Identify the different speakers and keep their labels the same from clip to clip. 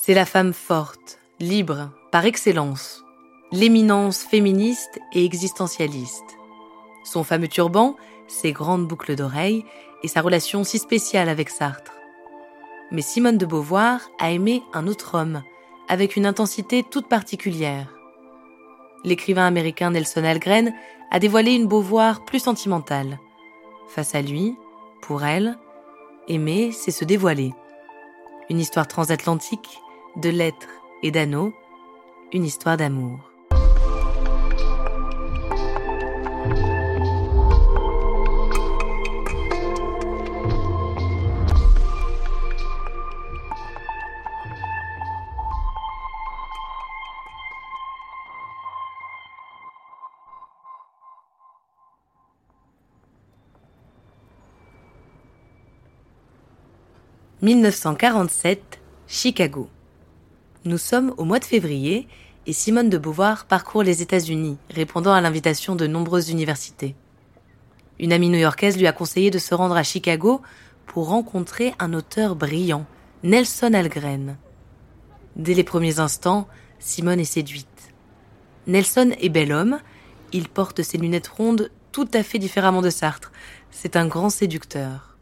Speaker 1: C'est la femme forte, libre, par excellence, l'éminence féministe et existentialiste. Son fameux turban, ses grandes boucles d'oreilles et sa relation si spéciale avec Sartre. Mais Simone de Beauvoir a aimé un autre homme, avec une intensité toute particulière. L'écrivain américain Nelson Algren a dévoilé une Beauvoir plus sentimentale. Face à lui, pour elle, aimer, c'est se dévoiler. Une histoire transatlantique, de lettres et d'anneaux, une histoire d'amour. « 1947, Chicago. Nous sommes au mois de février et Simone de Beauvoir parcourt les États-Unis, répondant à l'invitation de nombreuses universités. Une amie new-yorkaise lui a conseillé de se rendre à Chicago pour rencontrer un auteur brillant, Nelson Algren. Dès les premiers instants, Simone est séduite. Nelson est bel homme, il porte ses lunettes rondes tout à fait différemment de Sartre. C'est un grand séducteur.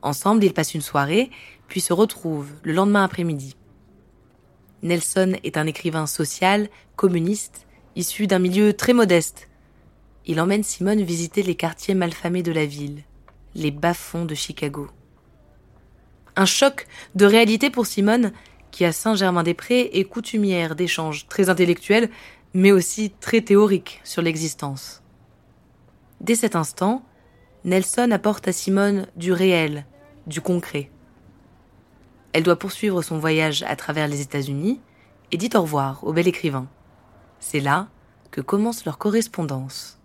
Speaker 1: Ensemble, ils passent une soirée, puis se retrouvent le lendemain après-midi. Nelson est un écrivain social, communiste, issu d'un milieu très modeste. Il emmène Simone visiter les quartiers malfamés de la ville, les bas-fonds de Chicago. Un choc de réalité pour Simone, qui à Saint-Germain-des-Prés est coutumière d'échanges très intellectuels, mais aussi très théoriques sur l'existence. Dès cet instant, Nelson apporte à Simone du réel, du concret. Elle doit poursuivre son voyage à travers les États-Unis et dit au revoir au bel écrivain. C'est là que commence leur correspondance.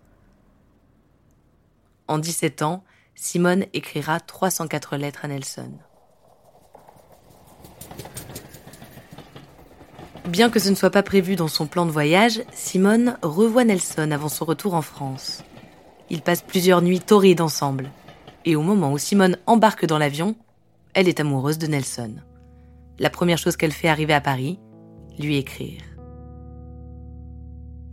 Speaker 1: En 17 ans, Simone écrira 304 lettres à Nelson. Bien que ce ne soit pas prévu dans son plan de voyage, Simone revoit Nelson avant son retour en France. Ils passent plusieurs nuits torrides ensemble. Et au moment où Simone embarque dans l'avion, elle est amoureuse de Nelson. La première chose qu'elle fait arriver à Paris, lui écrire.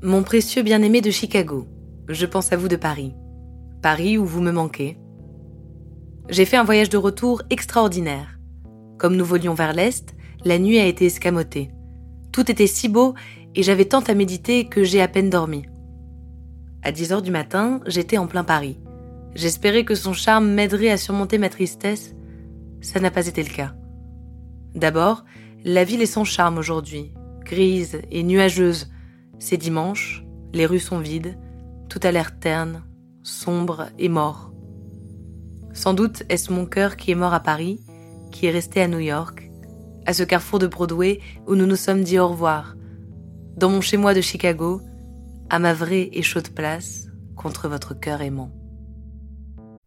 Speaker 1: Mon précieux bien-aimé de Chicago, je pense à vous de Paris. Paris où vous me manquez. J'ai fait un voyage de retour extraordinaire. Comme nous volions vers l'Est, la nuit a été escamotée. Tout était si beau et j'avais tant à méditer que j'ai à peine dormi. À 10 heures du matin, j'étais en plein Paris. J'espérais que son charme m'aiderait à surmonter ma tristesse, ça n'a pas été le cas. D'abord, la ville est sans charme aujourd'hui, grise et nuageuse. C'est dimanche, les rues sont vides, tout a l'air terne, sombre et mort. Sans doute est-ce mon cœur qui est mort à Paris, qui est resté à New York, à ce carrefour de Broadway où nous nous sommes dit au revoir, dans mon chez-moi de Chicago, à ma vraie et chaude place, contre votre cœur aimant.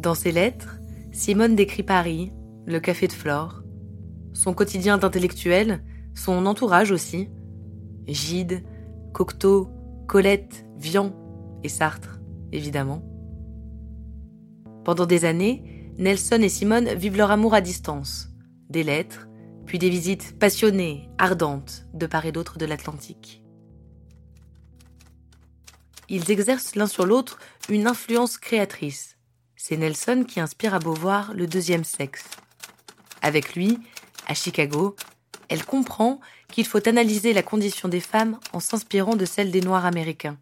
Speaker 1: Dans ses lettres, Simone décrit Paris, le café de Flore, son quotidien d'intellectuel, son entourage aussi. Gide, Cocteau, Colette, Vian et Sartre, évidemment. Pendant des années, Nelson et Simone vivent leur amour à distance. Des lettres, puis des visites passionnées, ardentes, de part et d'autre de l'Atlantique. Ils exercent l'un sur l'autre une influence créatrice, c'est Nelson qui inspire à Beauvoir le deuxième sexe. Avec lui, à Chicago, elle comprend qu'il faut analyser la condition des femmes en s'inspirant de celle des Noirs américains.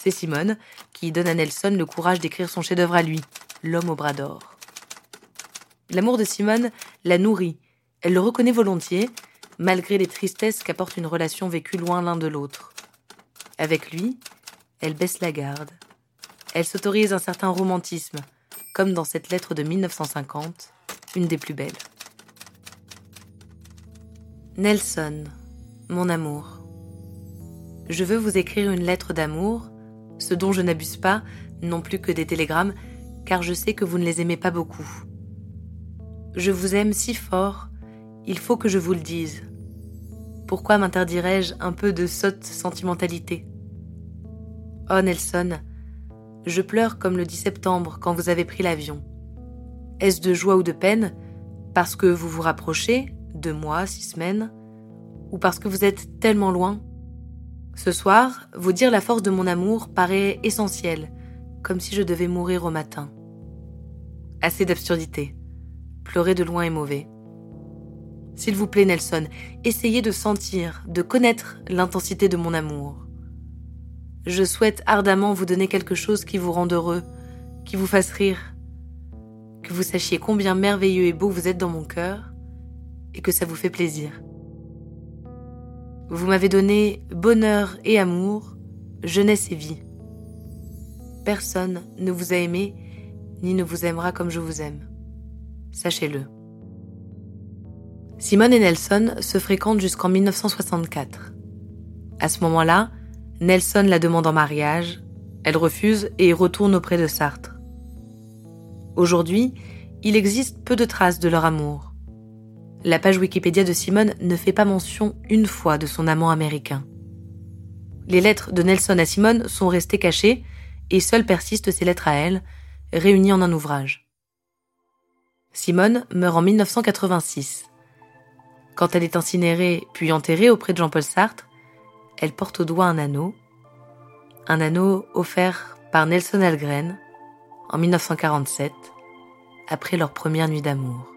Speaker 1: C'est Simone qui donne à Nelson le courage d'écrire son chef-d'œuvre à lui, L'homme au bras d'or. L'amour de Simone la nourrit. Elle le reconnaît volontiers, malgré les tristesses qu'apporte une relation vécue loin l'un de l'autre. Avec lui, elle baisse la garde elle s'autorise un certain romantisme, comme dans cette lettre de 1950, une des plus belles. Nelson, mon amour. Je veux vous écrire une lettre d'amour, ce dont je n'abuse pas, non plus que des télégrammes, car je sais que vous ne les aimez pas beaucoup. Je vous aime si fort, il faut que je vous le dise. Pourquoi m'interdirais-je un peu de sotte sentimentalité? Oh Nelson, je pleure comme le 10 septembre quand vous avez pris l'avion. Est-ce de joie ou de peine Parce que vous vous rapprochez, deux mois, six semaines Ou parce que vous êtes tellement loin? Ce soir, vous dire la force de mon amour paraît essentiel, comme si je devais mourir au matin. Assez d'absurdité. Pleurer de loin est mauvais. S'il vous plaît, Nelson, essayez de sentir, de connaître l'intensité de mon amour. Je souhaite ardemment vous donner quelque chose qui vous rende heureux, qui vous fasse rire, que vous sachiez combien merveilleux et beau vous êtes dans mon cœur, et que ça vous fait plaisir. Vous m'avez donné bonheur et amour, jeunesse et vie. Personne ne vous a aimé, ni ne vous aimera comme je vous aime. Sachez-le. Simone et Nelson se fréquentent jusqu'en 1964. À ce moment-là, Nelson la demande en mariage, elle refuse et retourne auprès de Sartre. Aujourd'hui, il existe peu de traces de leur amour. La page Wikipédia de Simone ne fait pas mention une fois de son amant américain. Les lettres de Nelson à Simone sont restées cachées et seules persistent ses lettres à elle, réunies en un ouvrage. Simone meurt en 1986. Quand elle est incinérée puis enterrée auprès de Jean-Paul Sartre, elle porte au doigt un anneau, un anneau offert par Nelson Algren en 1947, après leur première nuit d'amour.